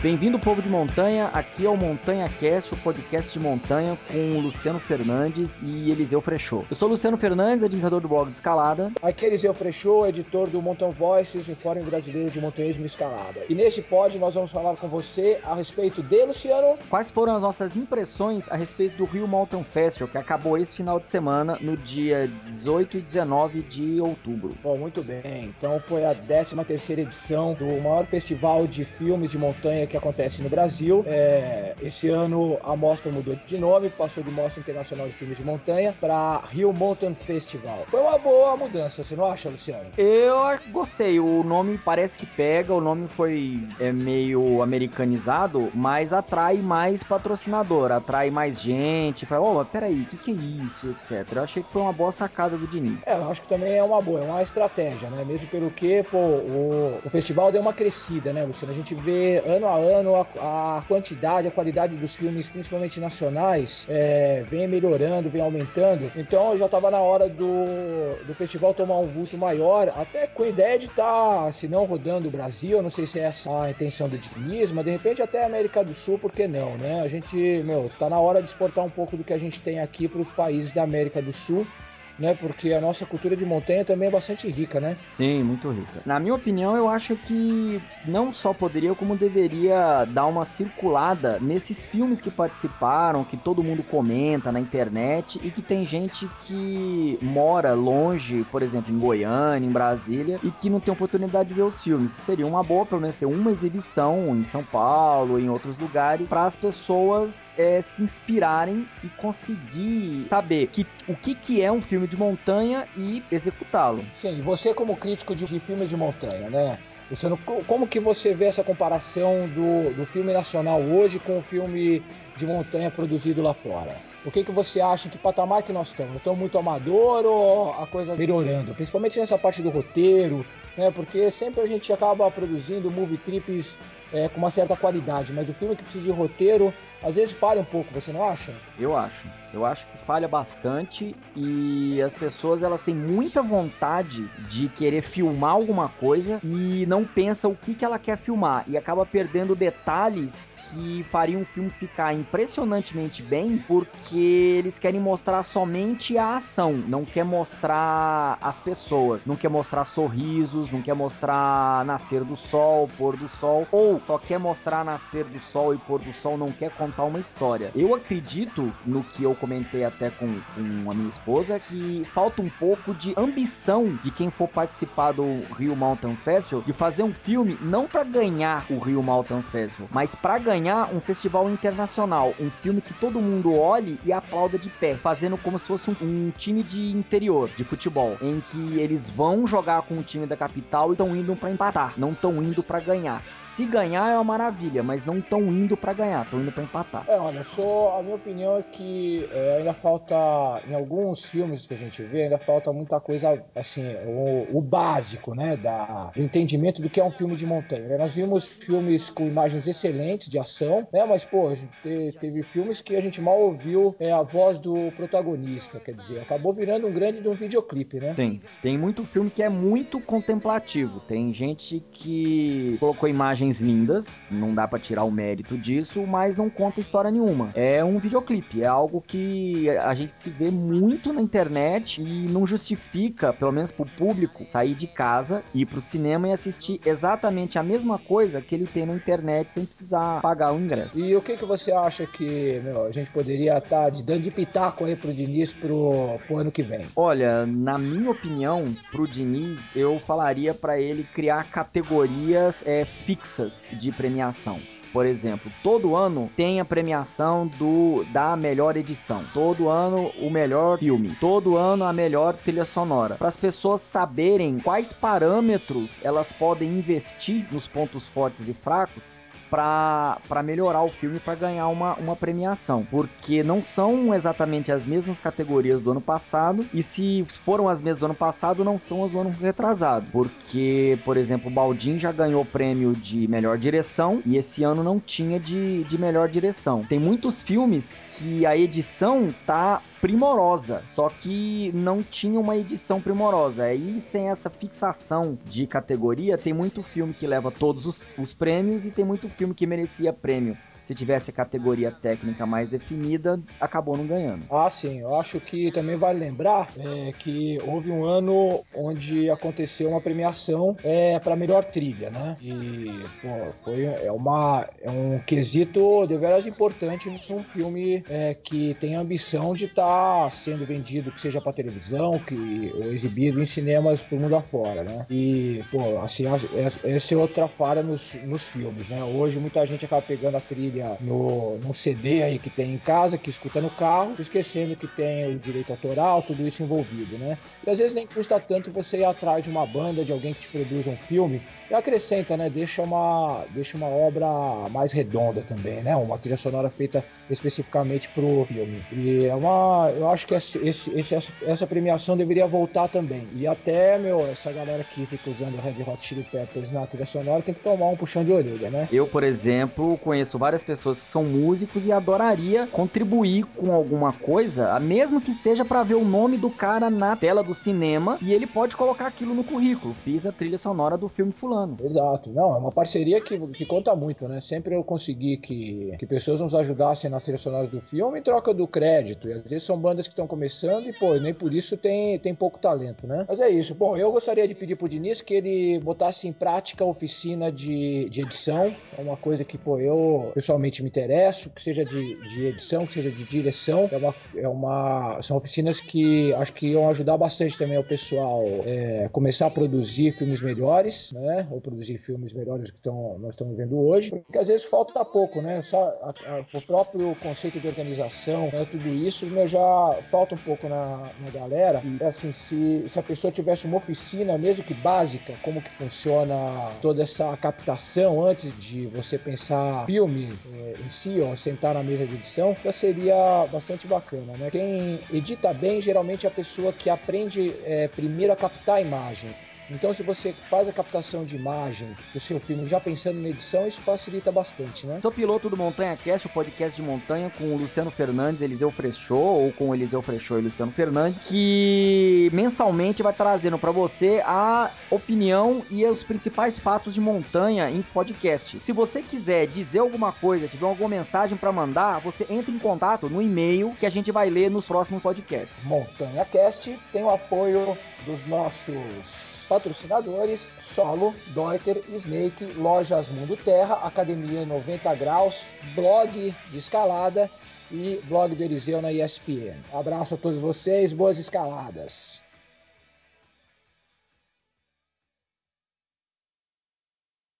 Bem-vindo, povo de montanha. Aqui é o Montanha Cast, o podcast de montanha com o Luciano Fernandes e Eliseu Frechot. Eu sou o Luciano Fernandes, administrador do blog de escalada. Aqui é Eliseu Frechot, editor do Mountain Voices, o Fórum Brasileiro de Montanhismo e Escalada. E neste pod nós vamos falar com você a respeito de, Luciano... Quais foram as nossas impressões a respeito do Rio Mountain Festival, que acabou esse final de semana, no dia 18 e 19 de outubro. Bom, muito bem. Então foi a 13ª edição do maior festival de filmes de montanha que acontece no Brasil. É, esse ano a mostra mudou de nome, passou de Mostra Internacional de Filmes de Montanha para Rio Mountain Festival. Foi uma boa mudança, você não acha, Luciano? Eu gostei. O nome parece que pega, o nome foi é, meio americanizado, mas atrai mais patrocinador, atrai mais gente. Fala, oh, mas peraí, o que, que é isso, etc. Eu achei que foi uma boa sacada do Diniz. É, eu acho que também é uma boa, é uma estratégia, né? Mesmo pelo que, pô, o, o festival deu uma crescida, né, Luciano? A gente vê ano a ano a, a quantidade, a qualidade dos filmes, principalmente nacionais, é, vem melhorando, vem aumentando. Então já estava na hora do, do festival tomar um vulto maior, até com a ideia de estar, tá, se não rodando o Brasil, não sei se é essa a intenção do Diniz, mas de repente até a América do Sul, por que não, né? A gente, meu, tá na hora de exportar um pouco do que a gente tem aqui para os países da América do Sul né? Porque a nossa cultura de montanha também é bastante rica, né? Sim, muito rica. Na minha opinião, eu acho que não só poderia, como deveria dar uma circulada nesses filmes que participaram, que todo mundo comenta na internet e que tem gente que mora longe, por exemplo, em Goiânia, em Brasília, e que não tem oportunidade de ver os filmes. Seria uma boa, pelo menos, ter uma exibição em São Paulo, em outros lugares, para as pessoas é, se inspirarem e conseguir saber que, o que, que é um filme de montanha e executá-lo. Sim, você como crítico de, de filmes de montanha, né? Luciano, como que você vê essa comparação do, do filme nacional hoje com o filme de montanha produzido lá fora? O que, que você acha, que patamar que nós estamos? Estamos muito amador ou a coisa melhorando? Principalmente nessa parte do roteiro, né? Porque sempre a gente acaba produzindo movie trips é, com uma certa qualidade, mas o filme que precisa de roteiro às vezes falha um pouco, você não acha? Eu acho. Eu acho que falha bastante e as pessoas elas têm muita vontade de querer filmar alguma coisa e não pensa o que, que ela quer filmar e acaba perdendo detalhes que faria um filme ficar impressionantemente bem porque eles querem mostrar somente a ação, não quer mostrar as pessoas, não quer mostrar sorrisos, não quer mostrar nascer do sol, pôr do sol, ou só quer mostrar nascer do sol e pôr do sol, não quer contar uma história. Eu acredito no que eu comentei até com, com a minha esposa que falta um pouco de ambição de quem for participar do Rio Mountain Festival de fazer um filme não para ganhar o Rio Mountain Festival, mas para ganhar ganhar um festival internacional, um filme que todo mundo olhe e aplauda de pé, fazendo como se fosse um, um time de interior, de futebol, em que eles vão jogar com o time da capital e estão indo para empatar, não estão indo para ganhar se ganhar é uma maravilha, mas não estão indo para ganhar, estão indo para empatar. É, olha, só a minha opinião é que é, ainda falta, em alguns filmes que a gente vê, ainda falta muita coisa, assim, o, o básico, né, da, do entendimento do que é um filme de montanha. Né? Nós vimos filmes com imagens excelentes de ação, né, mas, pô, te, teve filmes que a gente mal ouviu é, a voz do protagonista, quer dizer, acabou virando um grande de um videoclipe, né? Tem, tem muito filme que é muito contemplativo, tem gente que colocou imagens imagens lindas, não dá para tirar o mérito disso, mas não conta história nenhuma. É um videoclipe, é algo que a gente se vê muito na internet e não justifica, pelo menos pro público, sair de casa, ir pro cinema e assistir exatamente a mesma coisa que ele tem na internet sem precisar pagar o ingresso. E o que que você acha que meu, a gente poderia estar tá dando de pitaco aí pro Diniz pro, pro ano que vem? Olha, na minha opinião, pro Diniz, eu falaria para ele criar categorias é, fixas de premiação. Por exemplo, todo ano tem a premiação do da melhor edição, todo ano o melhor filme, todo ano a melhor trilha sonora, para as pessoas saberem quais parâmetros elas podem investir nos pontos fortes e fracos para melhorar o filme para ganhar uma, uma premiação, porque não são exatamente as mesmas categorias do ano passado e se foram as mesmas do ano passado não são as do ano retrasado, porque por exemplo o Baldin já ganhou o prêmio de melhor direção e esse ano não tinha de, de melhor direção. Tem muitos filmes que a edição tá primorosa, só que não tinha uma edição primorosa. Aí, sem essa fixação de categoria, tem muito filme que leva todos os, os prêmios e tem muito filme que merecia prêmio se tivesse a categoria técnica mais definida, acabou não ganhando. Ah, sim. Eu acho que também vale lembrar é, que houve um ano onde aconteceu uma premiação é, para melhor trilha, né? E pô, foi é uma é um quesito de veras importante num filme é, que tem a ambição de estar tá sendo vendido, que seja para televisão, que ou exibido em cinemas por mundo afora, né? E pô, assim, essa é outra falha nos, nos filmes, né? Hoje muita gente acaba pegando a trilha no, no CD aí que tem em casa, que escuta no carro, esquecendo que tem o direito autoral, tudo isso envolvido, né? E às vezes nem custa tanto você ir atrás de uma banda, de alguém que te produz um filme, e acrescenta, né? Deixa uma, deixa uma obra mais redonda também, né? Uma trilha sonora feita especificamente pro filme. E é uma. Eu acho que esse, esse, essa premiação deveria voltar também. E até, meu, essa galera que fica usando Red Hot Chili Peppers na trilha sonora tem que tomar um puxão de orelha, né? Eu, por exemplo, conheço várias pessoas que são músicos e adoraria contribuir com alguma coisa, mesmo que seja para ver o nome do cara na tela do cinema e ele pode colocar aquilo no currículo. Fiz a trilha sonora do filme fulano. Exato. Não, é uma parceria que, que conta muito, né? Sempre eu consegui que, que pessoas nos ajudassem na trilha sonora do filme em troca do crédito. E às vezes são bandas que estão começando e, pô, nem por isso tem, tem pouco talento, né? Mas é isso. Bom, eu gostaria de pedir pro Diniz que ele botasse em prática a oficina de, de edição. É uma coisa que, pô, eu pessoalmente realmente me interesso, que seja de, de edição, que seja de direção. É uma, é uma, são oficinas que acho que iam ajudar bastante também ao pessoal é, começar a produzir filmes melhores, né? Ou produzir filmes melhores que tão, nós estamos vendo hoje. Porque às vezes falta pouco, né? Só a, a, o próprio conceito de organização, né? tudo isso meu, já falta um pouco na, na galera. E assim, se, se a pessoa tivesse uma oficina, mesmo que básica, como que funciona toda essa captação antes de você pensar filme, é, em si, ó, sentar na mesa de edição, já seria bastante bacana, né? Quem edita bem geralmente é a pessoa que aprende é, primeiro a captar a imagem. Então, se você faz a captação de imagem do seu filme já pensando na edição, isso facilita bastante, né? Sou piloto do Montanha Cast, o podcast de montanha com o Luciano Fernandes, Eliseu Frechou, ou com o Eliseu Frechou e Luciano Fernandes, que mensalmente vai trazendo para você a opinião e os principais fatos de montanha em podcast. Se você quiser dizer alguma coisa, tiver alguma mensagem para mandar, você entra em contato no e-mail que a gente vai ler nos próximos podcasts. Montanha Cast tem o apoio dos nossos Patrocinadores: Solo, Deuter, Snake, Lojas Mundo Terra, Academia 90 Graus, Blog de Escalada e Blog do Eliseu na ESPN. Abraço a todos vocês, boas escaladas!